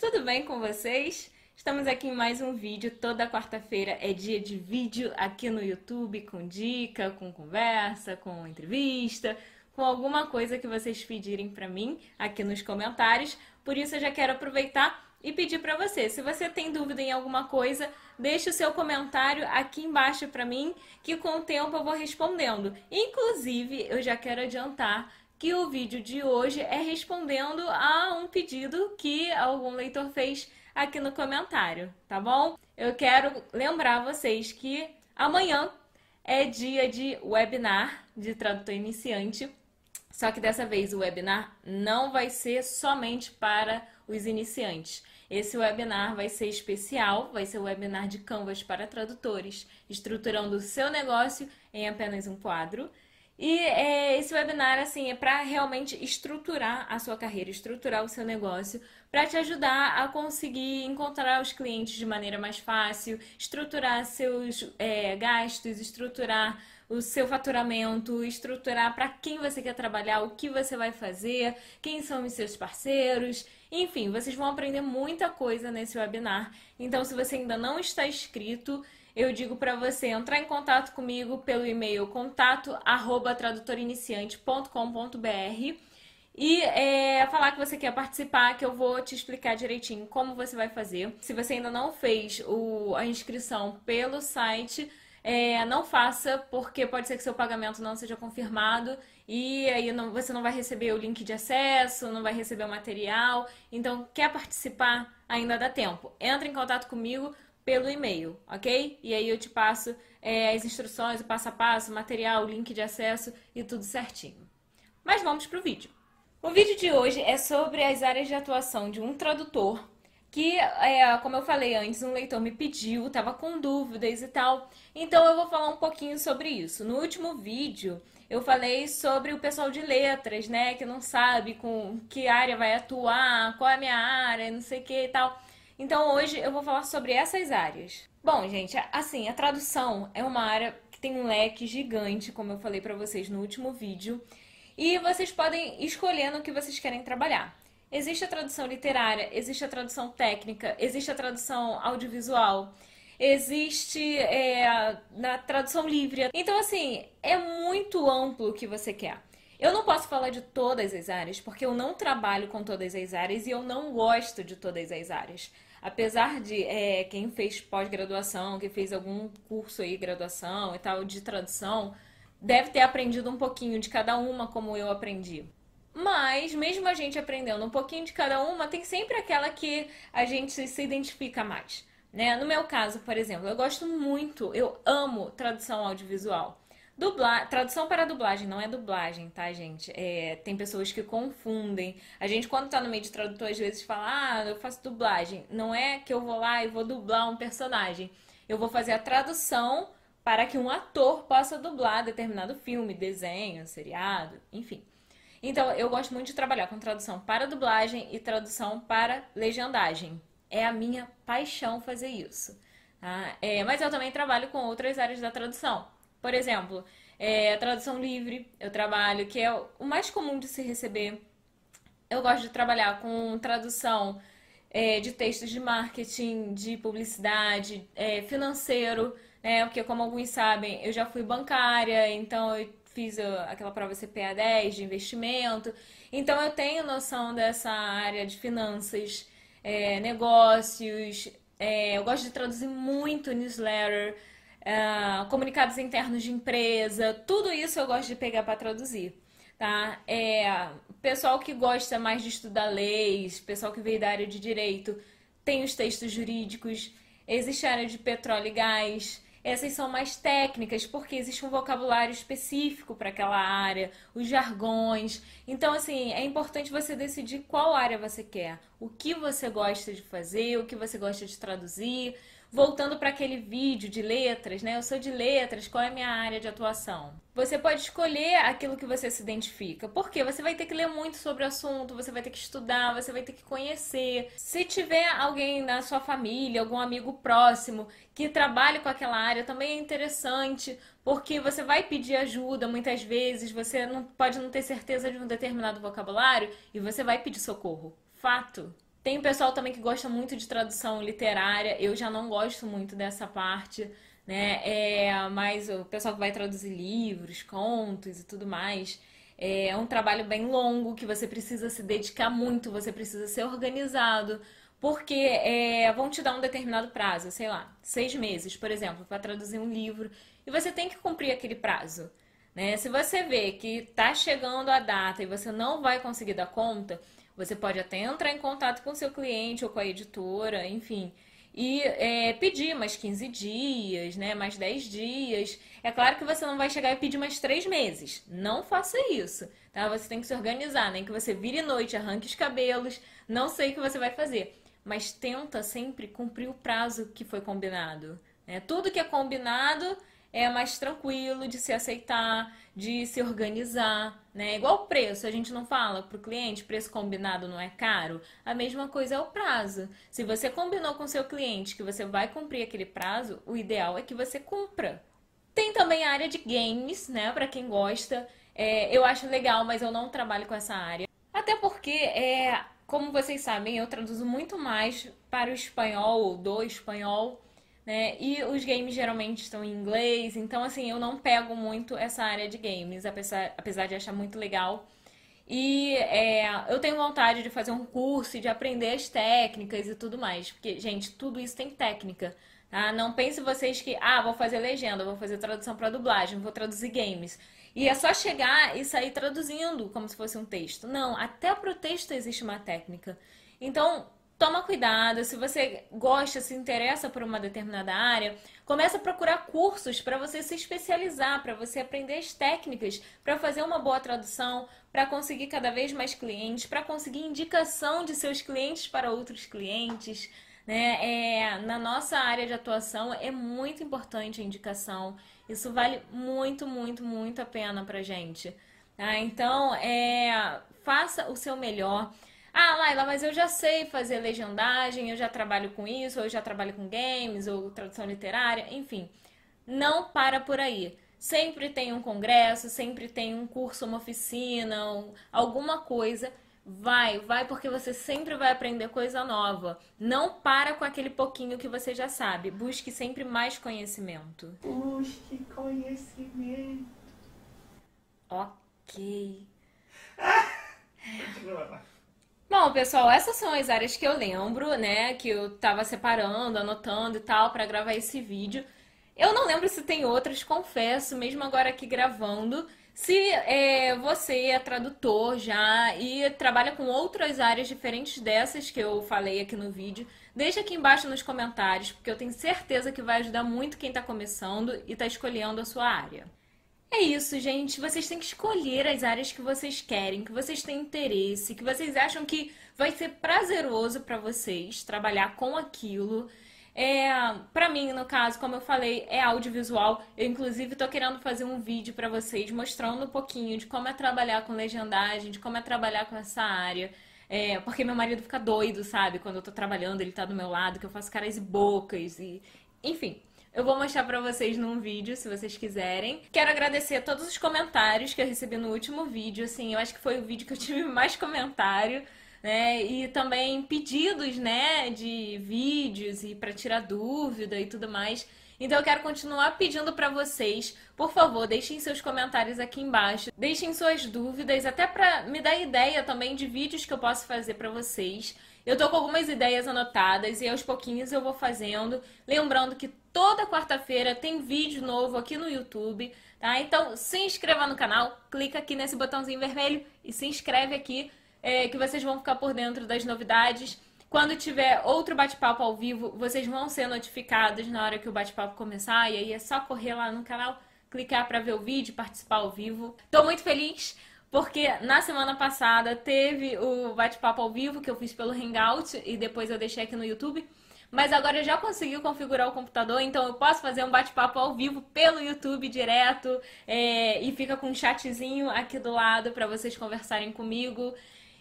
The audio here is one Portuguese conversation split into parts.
Tudo bem com vocês? Estamos aqui em mais um vídeo. Toda quarta-feira é dia de vídeo aqui no YouTube, com dica, com conversa, com entrevista, com alguma coisa que vocês pedirem para mim aqui nos comentários. Por isso eu já quero aproveitar e pedir para você, se você tem dúvida em alguma coisa, deixe o seu comentário aqui embaixo para mim, que com o tempo eu vou respondendo. Inclusive, eu já quero adiantar que o vídeo de hoje é respondendo a um pedido que algum leitor fez aqui no comentário, tá bom? Eu quero lembrar vocês que amanhã é dia de webinar de tradutor iniciante. Só que dessa vez o webinar não vai ser somente para os iniciantes. Esse webinar vai ser especial, vai ser o webinar de Canvas para tradutores, estruturando o seu negócio em apenas um quadro. E é, esse webinar, assim, é para realmente estruturar a sua carreira, estruturar o seu negócio, para te ajudar a conseguir encontrar os clientes de maneira mais fácil, estruturar seus é, gastos, estruturar o seu faturamento, estruturar para quem você quer trabalhar, o que você vai fazer, quem são os seus parceiros. Enfim, vocês vão aprender muita coisa nesse webinar. Então, se você ainda não está inscrito, eu digo para você entrar em contato comigo pelo e-mail contato@tradutoriniciante.com.br e é, falar que você quer participar, que eu vou te explicar direitinho como você vai fazer. Se você ainda não fez o, a inscrição pelo site, é, não faça, porque pode ser que seu pagamento não seja confirmado e aí não, você não vai receber o link de acesso, não vai receber o material. Então, quer participar? Ainda dá tempo. Entre em contato comigo pelo e-mail, ok? E aí eu te passo é, as instruções, o passo a passo, o material, o link de acesso e tudo certinho. Mas vamos para o vídeo. O vídeo de hoje é sobre as áreas de atuação de um tradutor que, é, como eu falei antes, um leitor me pediu, estava com dúvidas e tal. Então eu vou falar um pouquinho sobre isso. No último vídeo eu falei sobre o pessoal de letras, né, que não sabe com que área vai atuar, qual é a minha área, não sei o que e tal. Então hoje eu vou falar sobre essas áreas. Bom, gente, assim, a tradução é uma área que tem um leque gigante, como eu falei para vocês no último vídeo, e vocês podem escolher no que vocês querem trabalhar. Existe a tradução literária, existe a tradução técnica, existe a tradução audiovisual, existe é, na tradução livre. Então, assim, é muito amplo o que você quer. Eu não posso falar de todas as áreas, porque eu não trabalho com todas as áreas e eu não gosto de todas as áreas apesar de é, quem fez pós-graduação, que fez algum curso aí, graduação e tal, de tradução, deve ter aprendido um pouquinho de cada uma, como eu aprendi. Mas, mesmo a gente aprendendo um pouquinho de cada uma, tem sempre aquela que a gente se identifica mais. Né? No meu caso, por exemplo, eu gosto muito, eu amo tradução audiovisual. Dubla... Tradução para dublagem, não é dublagem, tá, gente? É... Tem pessoas que confundem. A gente, quando tá no meio de tradutor, às vezes fala, ah, eu faço dublagem. Não é que eu vou lá e vou dublar um personagem. Eu vou fazer a tradução para que um ator possa dublar determinado filme, desenho, seriado, enfim. Então, eu gosto muito de trabalhar com tradução para dublagem e tradução para legendagem. É a minha paixão fazer isso. Tá? É, mas eu também trabalho com outras áreas da tradução. Por exemplo, é, a tradução livre, eu trabalho, que é o mais comum de se receber. Eu gosto de trabalhar com tradução é, de textos de marketing, de publicidade, é, financeiro, né? Porque, como alguns sabem, eu já fui bancária, então eu fiz aquela prova CPA 10 de investimento. Então, eu tenho noção dessa área de finanças, é, negócios. É, eu gosto de traduzir muito newsletter. É, comunicados internos de empresa, tudo isso eu gosto de pegar para traduzir. Tá? É, pessoal que gosta mais de estudar leis, pessoal que veio da área de direito, tem os textos jurídicos, existe a área de petróleo e gás. Essas são mais técnicas, porque existe um vocabulário específico para aquela área, os jargões. Então, assim, é importante você decidir qual área você quer, o que você gosta de fazer, o que você gosta de traduzir, voltando para aquele vídeo de letras, né? Eu sou de letras, qual é a minha área de atuação? Você pode escolher aquilo que você se identifica. Porque você vai ter que ler muito sobre o assunto, você vai ter que estudar, você vai ter que conhecer. Se tiver alguém na sua família, algum amigo próximo que trabalhe com aquela área, também é interessante, porque você vai pedir ajuda muitas vezes, você não pode não ter certeza de um determinado vocabulário e você vai pedir socorro. Fato. Tem o pessoal também que gosta muito de tradução literária. Eu já não gosto muito dessa parte, né? É, mas o pessoal que vai traduzir livros, contos e tudo mais. É um trabalho bem longo que você precisa se dedicar muito, você precisa ser organizado, porque é, vão te dar um determinado prazo, sei lá, seis meses, por exemplo, para traduzir um livro, e você tem que cumprir aquele prazo. Né? Se você vê que está chegando a data e você não vai conseguir dar conta, você pode até entrar em contato com seu cliente ou com a editora, enfim, e é, pedir mais 15 dias, né, mais 10 dias. É claro que você não vai chegar e pedir mais 3 meses. Não faça isso, tá? Você tem que se organizar, nem que você vire noite, arranque os cabelos, não sei o que você vai fazer. Mas tenta sempre cumprir o prazo que foi combinado. Né? Tudo que é combinado é mais tranquilo de se aceitar, de se organizar, né? Igual o preço, a gente não fala para o cliente, preço combinado não é caro. A mesma coisa é o prazo. Se você combinou com seu cliente que você vai cumprir aquele prazo, o ideal é que você cumpra. Tem também a área de games, né? Para quem gosta, é, eu acho legal, mas eu não trabalho com essa área. Até porque, é, como vocês sabem, eu traduzo muito mais para o espanhol do espanhol né? E os games geralmente estão em inglês, então assim, eu não pego muito essa área de games, apesar, apesar de achar muito legal. E é, eu tenho vontade de fazer um curso e de aprender as técnicas e tudo mais. Porque, gente, tudo isso tem técnica. Tá? Não pense vocês que, ah, vou fazer legenda, vou fazer tradução para dublagem, vou traduzir games. E é só chegar e sair traduzindo como se fosse um texto. Não, até para o texto existe uma técnica. Então, toma cuidado. Se você gosta, se interessa por uma determinada área, começa a procurar cursos para você se especializar, para você aprender as técnicas, para fazer uma boa tradução, para conseguir cada vez mais clientes, para conseguir indicação de seus clientes para outros clientes. Né? É, na nossa área de atuação é muito importante a indicação. Isso vale muito, muito, muito a pena para gente. Tá? Então, é, faça o seu melhor. Ah, Laila, mas eu já sei fazer legendagem, eu já trabalho com isso, ou eu já trabalho com games, ou tradução literária, enfim. Não para por aí. Sempre tem um congresso, sempre tem um curso, uma oficina, um, alguma coisa. Vai, vai porque você sempre vai aprender coisa nova. Não para com aquele pouquinho que você já sabe. Busque sempre mais conhecimento. Busque conhecimento. Ok. Continua. Bom, pessoal, essas são as áreas que eu lembro, né? Que eu tava separando, anotando e tal, para gravar esse vídeo. Eu não lembro se tem outras, confesso, mesmo agora aqui gravando. Se é, você é tradutor já e trabalha com outras áreas diferentes dessas que eu falei aqui no vídeo, deixa aqui embaixo nos comentários, porque eu tenho certeza que vai ajudar muito quem está começando e está escolhendo a sua área. É isso, gente. Vocês têm que escolher as áreas que vocês querem, que vocês têm interesse, que vocês acham que vai ser prazeroso para vocês trabalhar com aquilo. É, para mim, no caso, como eu falei, é audiovisual. Eu inclusive tô querendo fazer um vídeo para vocês mostrando um pouquinho de como é trabalhar com legendagem, de como é trabalhar com essa área. É, porque meu marido fica doido, sabe? Quando eu tô trabalhando, ele tá do meu lado, que eu faço caras e bocas e enfim. Eu vou mostrar pra vocês num vídeo, se vocês quiserem. Quero agradecer a todos os comentários que eu recebi no último vídeo, assim, eu acho que foi o vídeo que eu tive mais comentário, né? E também pedidos, né, de vídeos e para tirar dúvida e tudo mais. Então eu quero continuar pedindo para vocês, por favor, deixem seus comentários aqui embaixo, deixem suas dúvidas, até para me dar ideia também de vídeos que eu posso fazer para vocês. Eu tô com algumas ideias anotadas e aos pouquinhos eu vou fazendo. Lembrando que toda quarta-feira tem vídeo novo aqui no YouTube, tá? Então se inscreva no canal, clica aqui nesse botãozinho vermelho e se inscreve aqui, é, que vocês vão ficar por dentro das novidades. Quando tiver outro bate-papo ao vivo, vocês vão ser notificados na hora que o bate-papo começar. E aí é só correr lá no canal, clicar para ver o vídeo, participar ao vivo. Tô muito feliz porque na semana passada teve o bate-papo ao vivo que eu fiz pelo Hangout e depois eu deixei aqui no YouTube. Mas agora eu já consegui configurar o computador, então eu posso fazer um bate-papo ao vivo pelo YouTube direto é, e fica com um chatzinho aqui do lado para vocês conversarem comigo.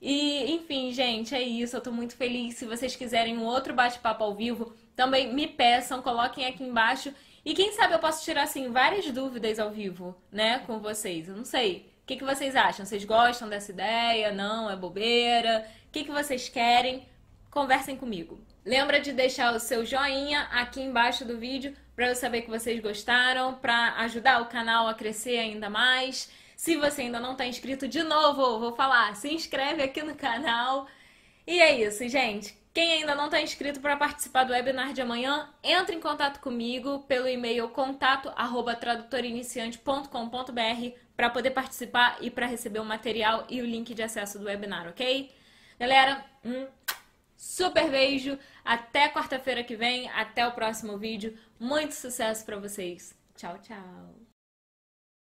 E, enfim, gente, é isso. Eu tô muito feliz. Se vocês quiserem um outro bate-papo ao vivo, também me peçam, coloquem aqui embaixo. E quem sabe eu posso tirar, assim, várias dúvidas ao vivo, né, com vocês. Eu não sei que, que vocês acham? Vocês gostam dessa ideia? Não? É bobeira? O que, que vocês querem? Conversem comigo. Lembra de deixar o seu joinha aqui embaixo do vídeo para eu saber que vocês gostaram, para ajudar o canal a crescer ainda mais. Se você ainda não está inscrito, de novo, vou falar, se inscreve aqui no canal. E é isso, gente. Quem ainda não está inscrito para participar do webinar de amanhã, entre em contato comigo pelo e-mail contato@tradutoriniciante.com.br para poder participar e para receber o material e o link de acesso do webinar, ok? Galera, um super beijo, até quarta-feira que vem, até o próximo vídeo. Muito sucesso para vocês. Tchau, tchau.